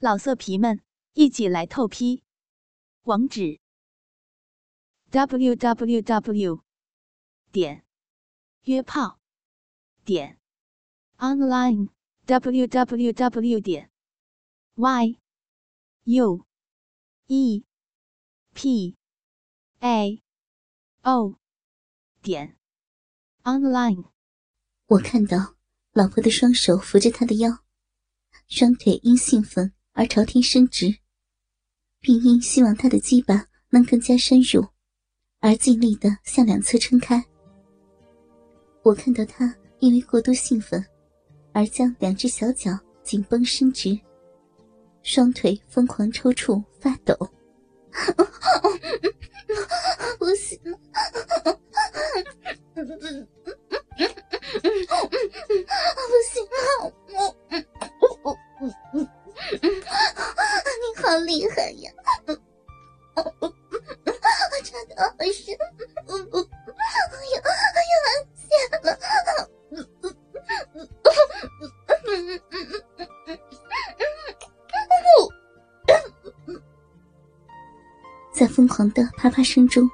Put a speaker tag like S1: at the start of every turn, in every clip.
S1: 老色皮们，一起来透批！网址：w w w 点约炮点 online w w w 点 y u e p a o 点 online。
S2: 我看到老婆的双手扶着他的腰，双腿因兴奋。而朝天伸直，并因希望他的鸡巴能更加深入，而尽力的向两侧撑开。我看到他因为过度兴奋，而将两只小脚紧绷伸直，双腿疯狂抽搐发抖。不行了，不行了，厉害呀！真的好深，哎呀哎呀，谢了。在疯狂的啪啪声中，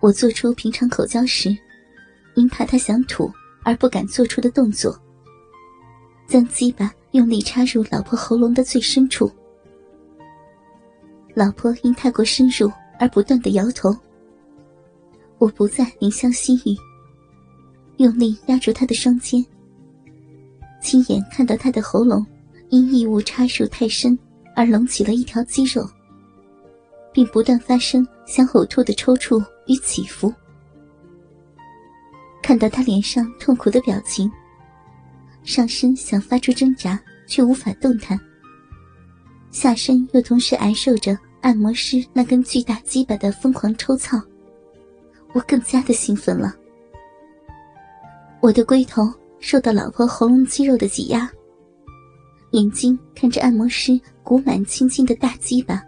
S2: 我做出平常口交时因怕他想吐而不敢做出的动作，将鸡巴。用力插入老婆喉咙的最深处，老婆因太过深入而不断的摇头。我不再怜香惜玉，用力压住她的双肩，亲眼看到她的喉咙因异物插入太深而隆起了一条肌肉，并不断发生想呕吐的抽搐与起伏。看到她脸上痛苦的表情。上身想发出挣扎，却无法动弹。下身又同时挨受着按摩师那根巨大鸡巴的疯狂抽操，我更加的兴奋了。我的龟头受到老婆喉咙肌肉的挤压，眼睛看着按摩师鼓满青筋的大鸡巴，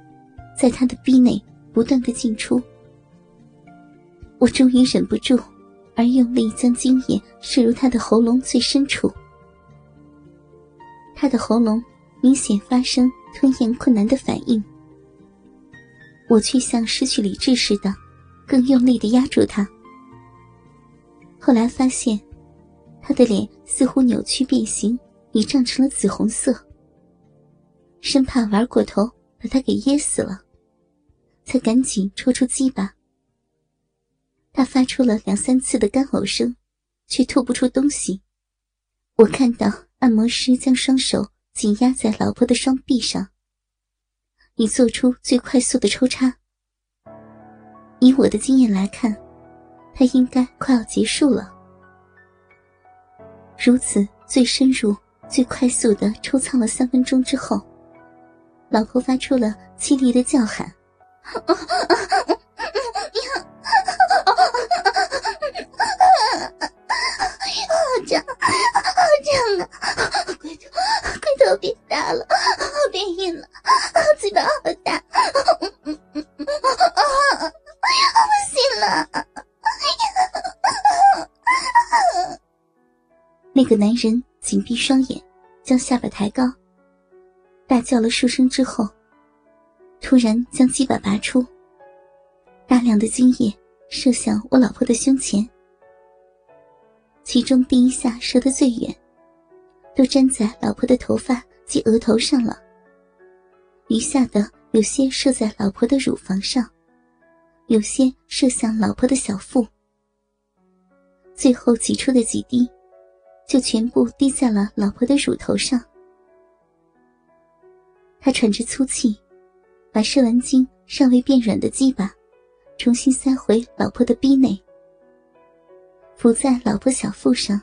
S2: 在他的逼内不断的进出。我终于忍不住，而用力将精液射入他的喉咙最深处。他的喉咙明显发生吞咽困难的反应，我却像失去理智似的，更用力的压住他。后来发现，他的脸似乎扭曲变形，已涨成了紫红色。生怕玩过头把他给噎死了，才赶紧抽出鸡巴。他发出了两三次的干呕声，却吐不出东西。我看到。按摩师将双手紧压在老婆的双臂上，以做出最快速的抽插。以我的经验来看，他应该快要结束了。如此最深入、最快速的抽操了三分钟之后，老婆发出了凄厉的叫喊。变硬了，啊，嘴巴好大。那个男人紧闭双眼，将下巴抬高，大叫了数声之后，突然将鸡巴拔出，大量的精液射向我老婆的胸前，其中第一下射得最远，都粘在老婆的头发及额头上了，余下的有些射在老婆的乳房上，有些射向老婆的小腹，最后挤出的几滴。就全部滴在了老婆的乳头上。他喘着粗气，把射完精尚未变软的鸡巴重新塞回老婆的逼内，伏在老婆小腹上，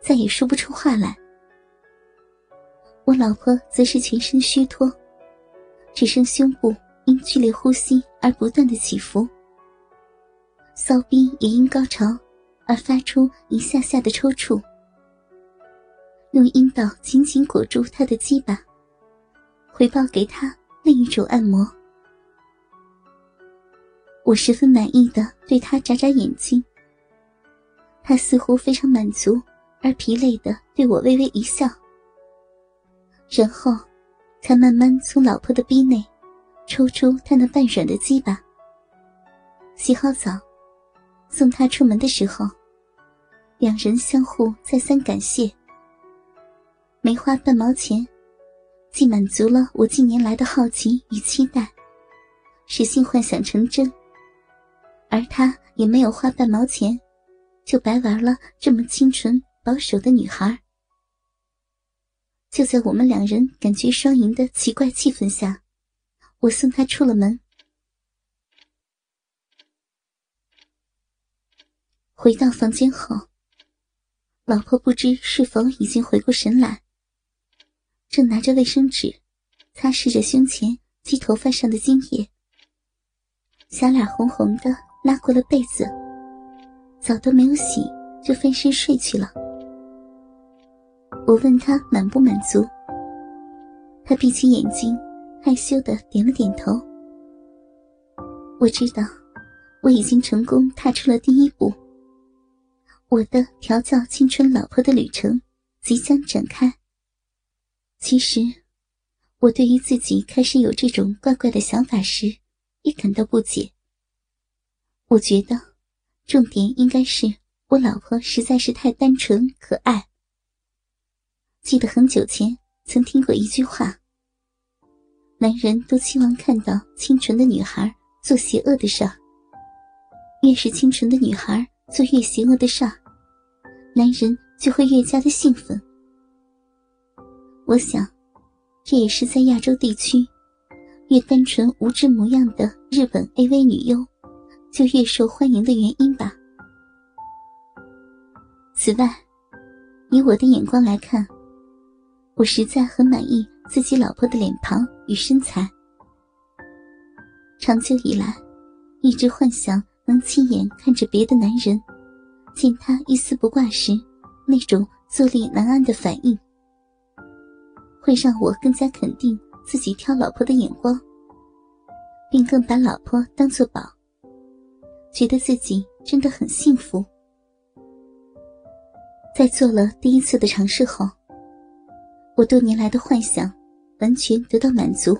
S2: 再也说不出话来。我老婆则是全身虚脱，只剩胸部因剧烈呼吸而不断的起伏，骚逼也因高潮而发出一下下的抽搐。用阴道紧紧裹住他的鸡巴，回报给他另一种按摩。我十分满意的对他眨眨眼睛，他似乎非常满足而疲累的对我微微一笑，然后才慢慢从老婆的逼内抽出他那半软的鸡巴。洗好澡，送他出门的时候，两人相互再三感谢。没花半毛钱，既满足了我近年来的好奇与期待，使性幻想成真，而他也没有花半毛钱，就白玩了这么清纯保守的女孩。就在我们两人感觉双赢的奇怪气氛下，我送他出了门。回到房间后，老婆不知是否已经回过神来，正拿着卫生纸擦拭着胸前及头发上的精液，小脸红红的，拉过了被子，澡都没有洗就翻身睡去了。我问他满不满足，他闭起眼睛，害羞的点了点头。我知道，我已经成功踏出了第一步。我的调教青春老婆的旅程即将展开。其实，我对于自己开始有这种怪怪的想法时，也感到不解。我觉得，重点应该是我老婆实在是太单纯可爱。记得很久前曾听过一句话：男人都期望看到清纯的女孩做邪恶的事儿，越是清纯的女孩。做越邪恶的事儿，男人就会越加的兴奋。我想，这也是在亚洲地区，越单纯无知模样的日本 AV 女优，就越受欢迎的原因吧。此外，以我的眼光来看，我实在很满意自己老婆的脸庞与身材。长久以来，一直幻想。能亲眼看着别的男人见他一丝不挂时，那种坐立难安的反应，会让我更加肯定自己挑老婆的眼光，并更把老婆当作宝，觉得自己真的很幸福。在做了第一次的尝试后，我多年来的幻想完全得到满足。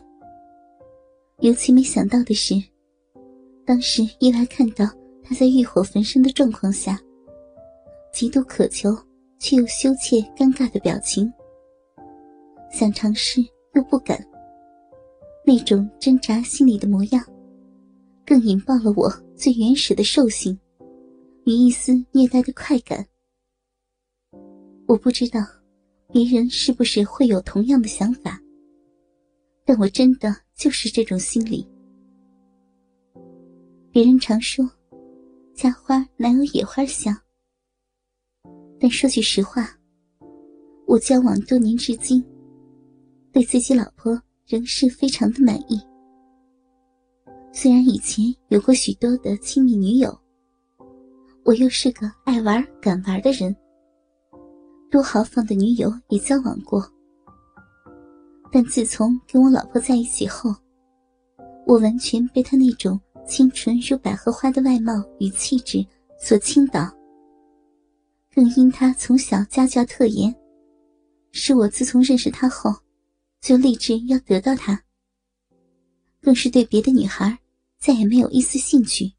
S2: 尤其没想到的是。当时意外看到他在欲火焚身的状况下，极度渴求却又羞怯尴尬的表情，想尝试又不敢，那种挣扎心里的模样，更引爆了我最原始的兽性与一丝虐待的快感。我不知道别人是不是会有同样的想法，但我真的就是这种心理。别人常说，家花哪有野花香？但说句实话，我交往多年至今，对自己老婆仍是非常的满意。虽然以前有过许多的亲密女友，我又是个爱玩敢玩的人，多豪放的女友也交往过。但自从跟我老婆在一起后，我完全被她那种。清纯如百合花的外貌与气质所倾倒，更因他从小家教特严，是我自从认识他后，就立志要得到他。更是对别的女孩再也没有一丝兴趣。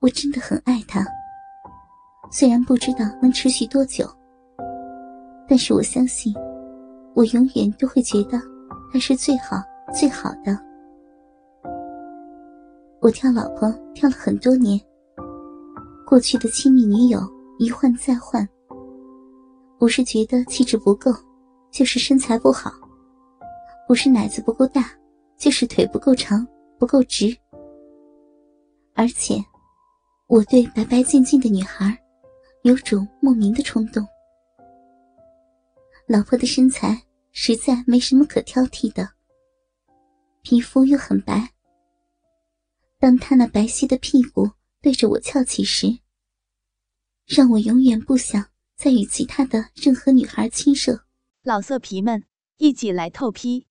S2: 我真的很爱他，虽然不知道能持续多久，但是我相信，我永远都会觉得他是最好最好的。我挑老婆挑了很多年，过去的亲密女友一换再换，不是觉得气质不够，就是身材不好，不是奶子不够大，就是腿不够长不够直。而且，我对白白净净的女孩，有种莫名的冲动。老婆的身材实在没什么可挑剔的，皮肤又很白。当他那白皙的屁股对着我翘起时，让我永远不想再与其他的任何女孩亲热。
S1: 老色皮们，一起来透批！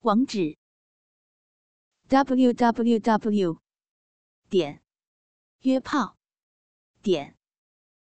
S1: 网址：w w w 点约炮点